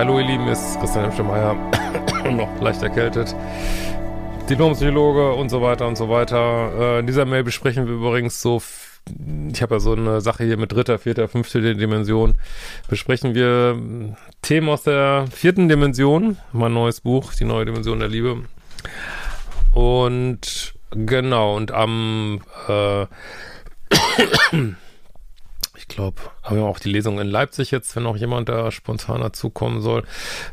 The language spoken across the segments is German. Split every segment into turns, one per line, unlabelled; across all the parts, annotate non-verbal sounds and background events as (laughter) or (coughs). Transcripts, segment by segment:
Hallo ihr Lieben, ist Christian Hemschemeyer, (coughs) noch leicht erkältet. Diplompsychologe und so weiter und so weiter. Äh, in dieser Mail besprechen wir übrigens so, ich habe ja so eine Sache hier mit dritter, vierter, fünfter Dimension, besprechen wir Themen aus der vierten Dimension, mein neues Buch, die neue Dimension der Liebe. Und genau, und am äh, (coughs) glaube, haben wir auch die Lesung in Leipzig jetzt, wenn auch jemand da spontan dazukommen soll.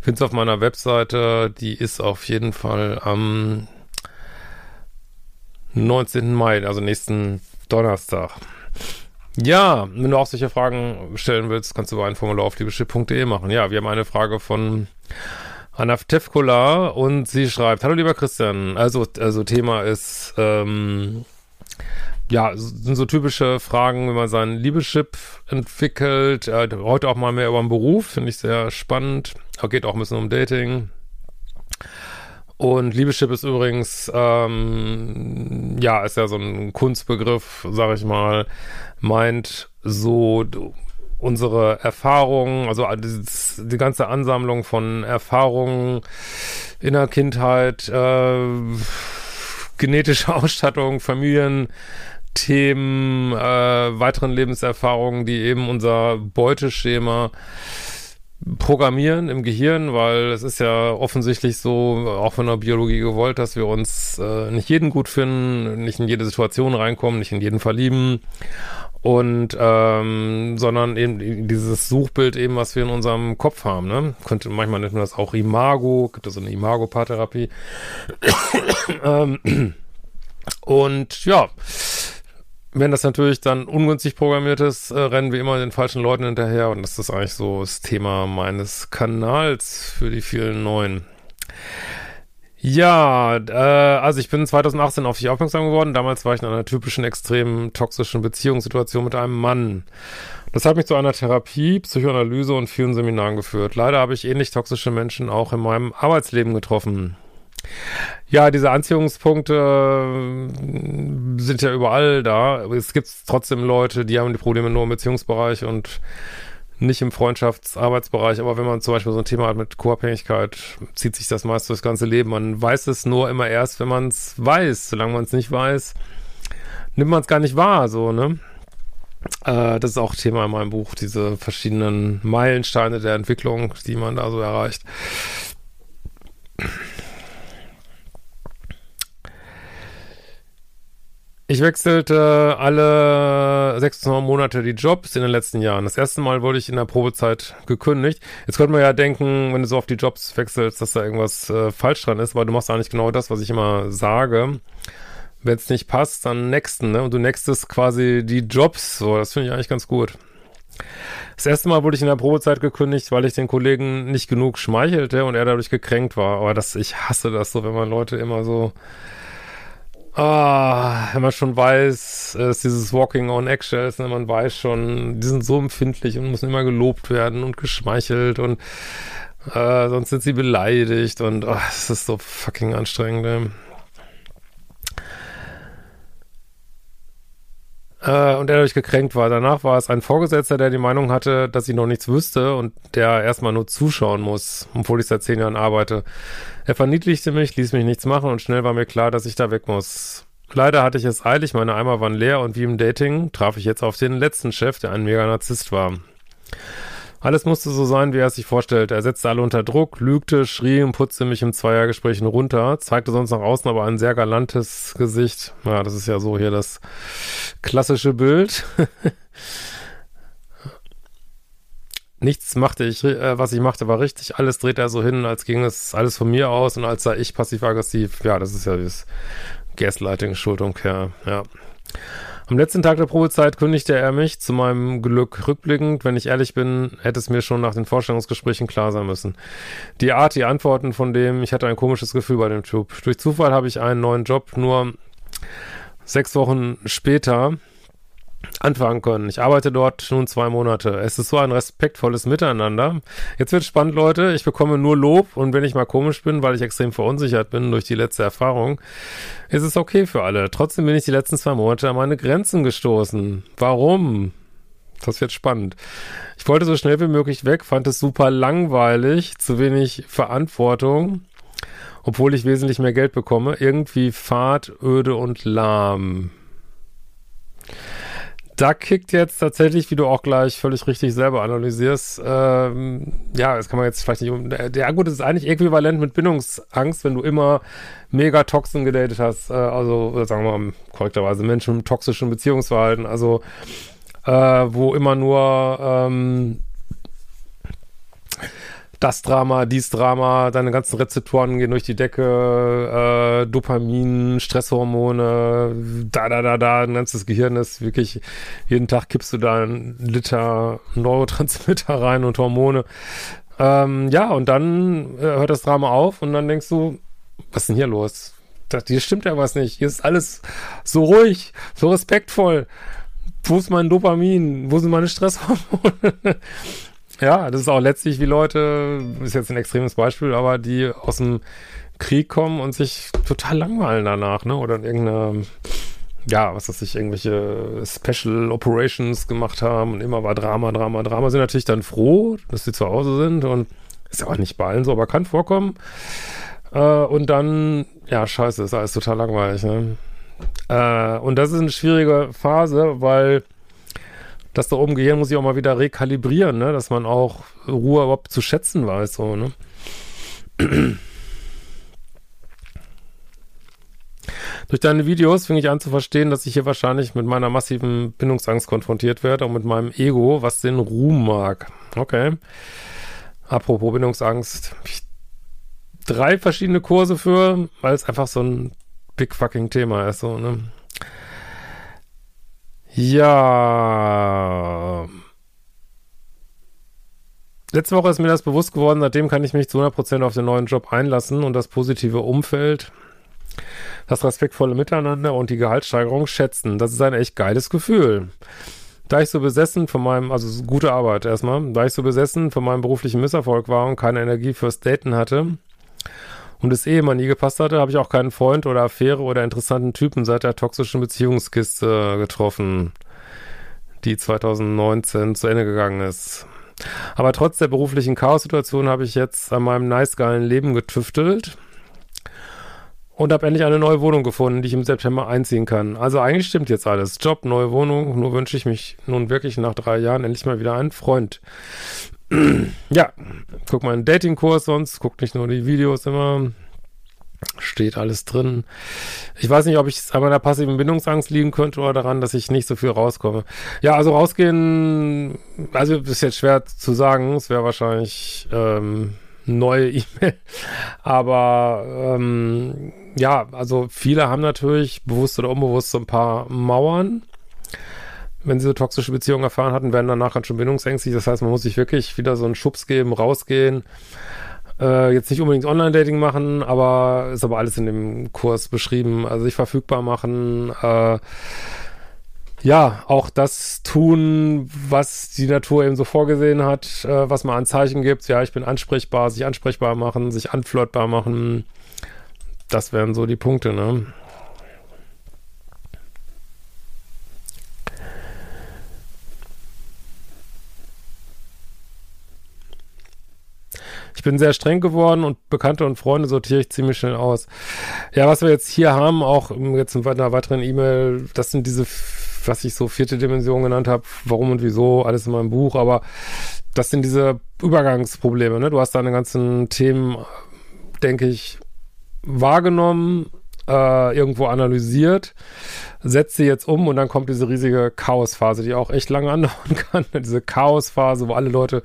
Findest auf meiner Webseite, die ist auf jeden Fall am 19. Mai, also nächsten Donnerstag. Ja, wenn du auch solche Fragen stellen willst, kannst du über ein Formular auf liebeschiff.de machen. Ja, wir haben eine Frage von Anna Tefkola und sie schreibt, Hallo lieber Christian, also, also Thema ist, ähm, ja, sind so typische Fragen, wenn man seinen Liebeschip entwickelt. Äh, heute auch mal mehr über den Beruf, finde ich sehr spannend. Geht auch ein bisschen um Dating. Und Liebeschip ist übrigens, ähm, ja, ist ja so ein Kunstbegriff, sag ich mal, meint so unsere Erfahrungen, also die ganze Ansammlung von Erfahrungen in der Kindheit, äh, genetische (laughs) Ausstattung, Familien, Themen, äh, weiteren Lebenserfahrungen, die eben unser Beuteschema programmieren im Gehirn, weil es ist ja offensichtlich so, auch von der Biologie gewollt, dass wir uns äh, nicht jeden gut finden, nicht in jede Situation reinkommen, nicht in jeden verlieben und ähm, sondern eben dieses Suchbild eben, was wir in unserem Kopf haben, ne? Könnte manchmal nennt man das auch Imago, gibt es so eine Imago-Paartherapie. (coughs) ähm, und ja, wenn das natürlich dann ungünstig programmiert ist, äh, rennen wir immer den falschen Leuten hinterher und das ist eigentlich so das Thema meines Kanals für die vielen neuen. Ja, äh, also ich bin 2018 auf dich aufmerksam geworden. Damals war ich in einer typischen extrem toxischen Beziehungssituation mit einem Mann. Das hat mich zu einer Therapie, Psychoanalyse und vielen Seminaren geführt. Leider habe ich ähnlich toxische Menschen auch in meinem Arbeitsleben getroffen. Ja, diese Anziehungspunkte äh, sind ja überall da. Es gibt trotzdem Leute, die haben die Probleme nur im Beziehungsbereich und nicht im Freundschafts-Arbeitsbereich. Aber wenn man zum Beispiel so ein Thema hat mit Co-Abhängigkeit, zieht sich das meist das ganze Leben. Man weiß es nur immer erst, wenn man es weiß. Solange man es nicht weiß, nimmt man es gar nicht wahr, so, ne? Äh, das ist auch Thema in meinem Buch, diese verschiedenen Meilensteine der Entwicklung, die man da so erreicht. Ich wechselte alle sechs Monate die Jobs in den letzten Jahren. Das erste Mal wurde ich in der Probezeit gekündigt. Jetzt könnte man ja denken, wenn du so auf die Jobs wechselst, dass da irgendwas äh, falsch dran ist, weil du machst eigentlich genau das, was ich immer sage. Wenn es nicht passt, dann nexten, ne? Und du nextest quasi die Jobs. So, das finde ich eigentlich ganz gut. Das erste Mal wurde ich in der Probezeit gekündigt, weil ich den Kollegen nicht genug schmeichelte und er dadurch gekränkt war. Aber das, ich hasse das so, wenn man Leute immer so Ah, wenn man schon weiß, es ist dieses Walking on Eggshells, ne, man weiß schon, die sind so empfindlich und müssen immer gelobt werden und geschmeichelt und äh, sonst sind sie beleidigt und oh, es ist so fucking anstrengend. Ne? Äh, und er dadurch gekränkt war. Danach war es ein Vorgesetzter, der die Meinung hatte, dass ich noch nichts wüsste und der erstmal nur zuschauen muss, obwohl ich seit zehn Jahren arbeite. Er verniedlichte mich, ließ mich nichts machen und schnell war mir klar, dass ich da weg muss. Leider hatte ich es eilig, meine Eimer waren leer und wie im Dating traf ich jetzt auf den letzten Chef, der ein mega Narzisst war. Alles musste so sein, wie er es sich vorstellte. Er setzte alle unter Druck, lügte, schrie und putzte mich im Zweiergespräch runter, zeigte sonst nach außen aber ein sehr galantes Gesicht. Ja, das ist ja so hier das klassische Bild. (laughs) Nichts machte ich, äh, was ich machte, war richtig. Alles dreht er so hin, als ging es alles von mir aus und als sei ich passiv-aggressiv. Ja, das ist ja das Gaslighting-Schuldumkehr, ja. Am letzten Tag der Probezeit kündigte er mich, zu meinem Glück rückblickend. Wenn ich ehrlich bin, hätte es mir schon nach den Vorstellungsgesprächen klar sein müssen. Die Art, die Antworten von dem, ich hatte ein komisches Gefühl bei dem Typ. Durch Zufall habe ich einen neuen Job nur sechs Wochen später anfangen können. Ich arbeite dort nun zwei Monate. Es ist so ein respektvolles Miteinander. Jetzt wird spannend, Leute. Ich bekomme nur Lob und wenn ich mal komisch bin, weil ich extrem verunsichert bin durch die letzte Erfahrung, ist es okay für alle. Trotzdem bin ich die letzten zwei Monate an meine Grenzen gestoßen. Warum? Das wird spannend. Ich wollte so schnell wie möglich weg, fand es super langweilig, zu wenig Verantwortung, obwohl ich wesentlich mehr Geld bekomme. Irgendwie fad, öde und lahm da kickt jetzt tatsächlich, wie du auch gleich völlig richtig selber analysierst, ähm, ja, das kann man jetzt vielleicht nicht um. Der gut, das ist eigentlich äquivalent mit Bindungsangst, wenn du immer mega Toxen gedatet hast, äh, also sagen wir mal korrekterweise Menschen mit toxischen Beziehungsverhalten, also äh, wo immer nur ähm, das Drama, dies Drama, deine ganzen Rezeptoren gehen durch die Decke, äh, Dopamin, Stresshormone, da, da, da, da, ein ganzes Gehirn ist wirklich, jeden Tag kippst du da einen Liter Neurotransmitter (laughs) rein und Hormone. Ähm, ja, und dann äh, hört das Drama auf und dann denkst du, was ist denn hier los? Das, hier stimmt ja was nicht. Hier ist alles so ruhig, so respektvoll. Wo ist mein Dopamin? Wo sind meine Stresshormone? (laughs) Ja, das ist auch letztlich wie Leute, ist jetzt ein extremes Beispiel, aber die aus dem Krieg kommen und sich total langweilen danach, ne? Oder in irgendeine, ja, was weiß ich, irgendwelche Special Operations gemacht haben und immer war Drama, Drama, Drama, sind natürlich dann froh, dass sie zu Hause sind und ist auch nicht bei allen so, aber kann vorkommen. Äh, und dann, ja, scheiße, ist alles total langweilig, ne? Äh, und das ist eine schwierige Phase, weil das da oben Gehirn muss ich auch mal wieder rekalibrieren, ne? dass man auch Ruhe überhaupt zu schätzen weiß. So, ne? Durch deine Videos fing ich an zu verstehen, dass ich hier wahrscheinlich mit meiner massiven Bindungsangst konfrontiert werde und mit meinem Ego, was den Ruhm mag. Okay. Apropos Bindungsangst. Drei verschiedene Kurse für, weil es einfach so ein big fucking Thema ist, so, ne? Ja. Letzte Woche ist mir das bewusst geworden, seitdem kann ich mich zu 100% auf den neuen Job einlassen und das positive Umfeld, das respektvolle Miteinander und die Gehaltssteigerung schätzen. Das ist ein echt geiles Gefühl. Da ich so besessen von meinem, also gute Arbeit erstmal, da ich so besessen von meinem beruflichen Misserfolg war und keine Energie fürs Daten hatte, und es eh immer nie gepasst hatte, habe ich auch keinen Freund oder Affäre oder interessanten Typen seit der toxischen Beziehungskiste getroffen, die 2019 zu Ende gegangen ist. Aber trotz der beruflichen Chaos-Situation habe ich jetzt an meinem nice geilen Leben getüftelt und habe endlich eine neue Wohnung gefunden, die ich im September einziehen kann. Also eigentlich stimmt jetzt alles. Job, neue Wohnung, nur wünsche ich mich nun wirklich nach drei Jahren endlich mal wieder einen Freund (clears throat) ja, guck mal einen Datingkurs sonst, guck nicht nur die Videos immer. Steht alles drin. Ich weiß nicht, ob ich an meiner passiven Bindungsangst liegen könnte oder daran, dass ich nicht so viel rauskomme. Ja, also rausgehen, also ist jetzt schwer zu sagen. Es wäre wahrscheinlich ähm, neue (laughs) E-Mail. Aber ähm, ja, also viele haben natürlich bewusst oder unbewusst so ein paar Mauern wenn sie so toxische Beziehungen erfahren hatten, werden danach halt schon bindungsängstlich. Das heißt, man muss sich wirklich wieder so einen Schubs geben, rausgehen. Äh, jetzt nicht unbedingt Online-Dating machen, aber ist aber alles in dem Kurs beschrieben. Also sich verfügbar machen, äh, ja, auch das tun, was die Natur eben so vorgesehen hat, äh, was man an Zeichen gibt. Ja, ich bin ansprechbar, sich ansprechbar machen, sich anflirtbar machen. Das wären so die Punkte, ne? Bin sehr streng geworden und Bekannte und Freunde sortiere ich ziemlich schnell aus. Ja, was wir jetzt hier haben, auch jetzt in einer weiteren E-Mail, das sind diese, was ich so vierte Dimension genannt habe, warum und wieso, alles in meinem Buch, aber das sind diese Übergangsprobleme, ne? Du hast deine ganzen Themen, denke ich, wahrgenommen, äh, irgendwo analysiert, setzt sie jetzt um und dann kommt diese riesige Chaosphase, die auch echt lange (laughs) andauern kann. diese Chaosphase, wo alle Leute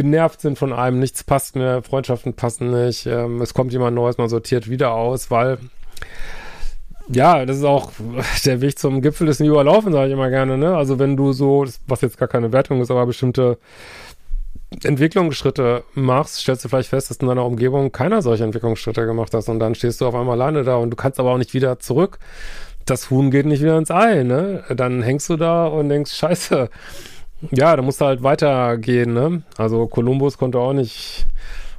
genervt sind von einem, nichts passt mehr, Freundschaften passen nicht, ähm, es kommt jemand Neues, man sortiert wieder aus, weil ja, das ist auch (laughs) der Weg zum Gipfel ist nie überlaufen, sage ich immer gerne, ne? Also wenn du so, was jetzt gar keine Wertung ist, aber bestimmte Entwicklungsschritte machst, stellst du vielleicht fest, dass in deiner Umgebung keiner solche Entwicklungsschritte gemacht hat und dann stehst du auf einmal alleine da und du kannst aber auch nicht wieder zurück. Das Huhn geht nicht wieder ins Ei, ne? Dann hängst du da und denkst, (laughs) scheiße, ja, da musst du halt weitergehen, ne? Also Kolumbus konnte auch nicht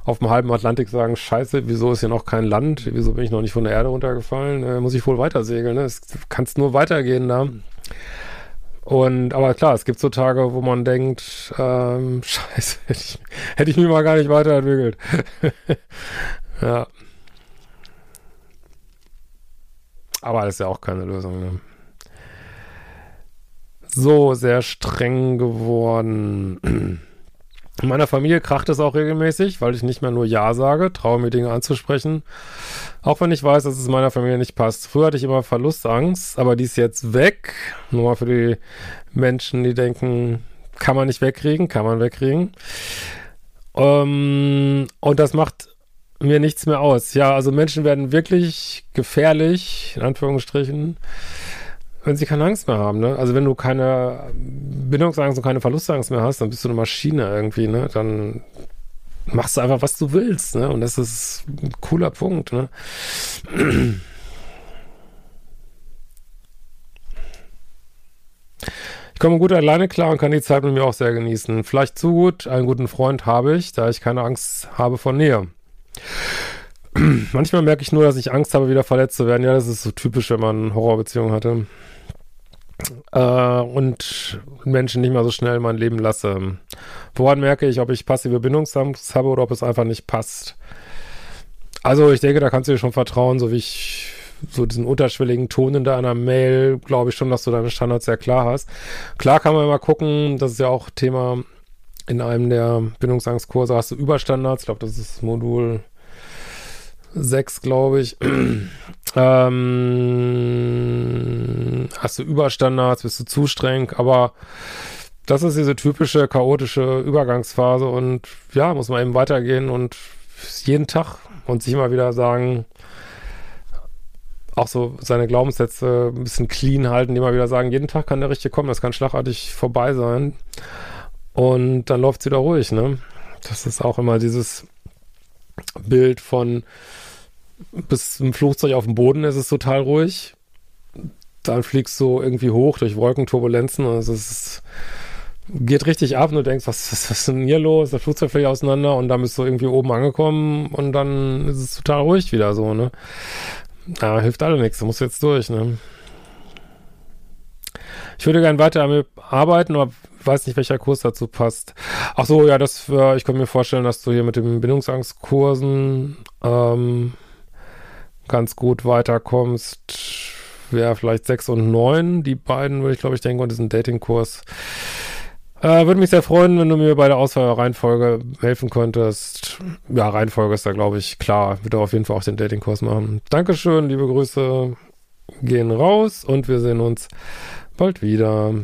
auf dem halben Atlantik sagen, scheiße, wieso ist hier noch kein Land? Wieso bin ich noch nicht von der Erde runtergefallen? Äh, muss ich wohl weiter segeln, ne? Es kannst nur weitergehen da. Und, aber klar, es gibt so Tage, wo man denkt, ähm, (laughs) scheiße, hätte ich, hätte ich mich mal gar nicht weiterentwickelt. (laughs) ja. Aber das ist ja auch keine Lösung, ne? So, sehr streng geworden. In (clears throat) meiner Familie kracht es auch regelmäßig, weil ich nicht mehr nur Ja sage, traue mir Dinge anzusprechen. Auch wenn ich weiß, dass es meiner Familie nicht passt. Früher hatte ich immer Verlustangst, aber die ist jetzt weg. Nur mal für die Menschen, die denken, kann man nicht wegkriegen, kann man wegkriegen. Ähm, und das macht mir nichts mehr aus. Ja, also Menschen werden wirklich gefährlich, in Anführungsstrichen, wenn sie keine Angst mehr haben, ne? Also wenn du keine Bindungsangst und keine Verlustangst mehr hast, dann bist du eine Maschine irgendwie, ne? Dann machst du einfach, was du willst, ne? Und das ist ein cooler Punkt, ne? Ich komme gut alleine klar und kann die Zeit mit mir auch sehr genießen. Vielleicht zu gut, einen guten Freund habe ich, da ich keine Angst habe vor Nähe. (clears throat) Manchmal merke ich nur, dass ich Angst habe, wieder verletzt zu werden. Ja, das ist so typisch, wenn man Horrorbeziehungen hatte. Äh, und Menschen nicht mehr so schnell mein Leben lasse. Woran merke ich, ob ich passive Bindungsangst habe oder ob es einfach nicht passt? Also ich denke, da kannst du dir schon vertrauen, so wie ich so diesen unterschwelligen Ton in deiner Mail, glaube ich schon, dass du deine Standards sehr klar hast. Klar kann man mal gucken, das ist ja auch Thema in einem der Bindungsangstkurse, hast du Überstandards, ich glaube, das ist Modul 6, glaube ich. (clears throat) ähm, hast du Überstandards, bist du zu streng, aber das ist diese typische chaotische Übergangsphase und ja, muss man eben weitergehen und jeden Tag und sich immer wieder sagen, auch so seine Glaubenssätze ein bisschen clean halten, immer wieder sagen, jeden Tag kann der richtige kommen, das kann schlagartig vorbei sein. Und dann läuft es wieder ruhig, ne? Das ist auch immer dieses Bild von bis ein Flugzeug auf dem Boden ist es total ruhig. Dann fliegst du irgendwie hoch durch Wolkenturbulenzen. Also es ist, geht richtig ab und du denkst, was, was, was ist denn hier los? Das Flugzeug fällt auseinander und dann bist du irgendwie oben angekommen und dann ist es total ruhig wieder so, ne? Ja, hilft alle nichts, du musst jetzt durch, ne? Ich würde gerne weiter damit arbeiten, aber weiß nicht, welcher Kurs dazu passt. Ach so, ja, das, für, ich könnte mir vorstellen, dass du hier mit den Bindungsangstkursen ähm, ganz gut weiterkommst, wäre vielleicht 6 und 9. Die beiden würde ich, glaube ich, denken, und diesen Datingkurs. Äh, würde mich sehr freuen, wenn du mir bei der Auswahl Reihenfolge helfen könntest. Ja, Reihenfolge ist da, glaube ich, klar. Würde auf jeden Fall auch den Datingkurs machen. Dankeschön, liebe Grüße gehen raus und wir sehen uns bald wieder.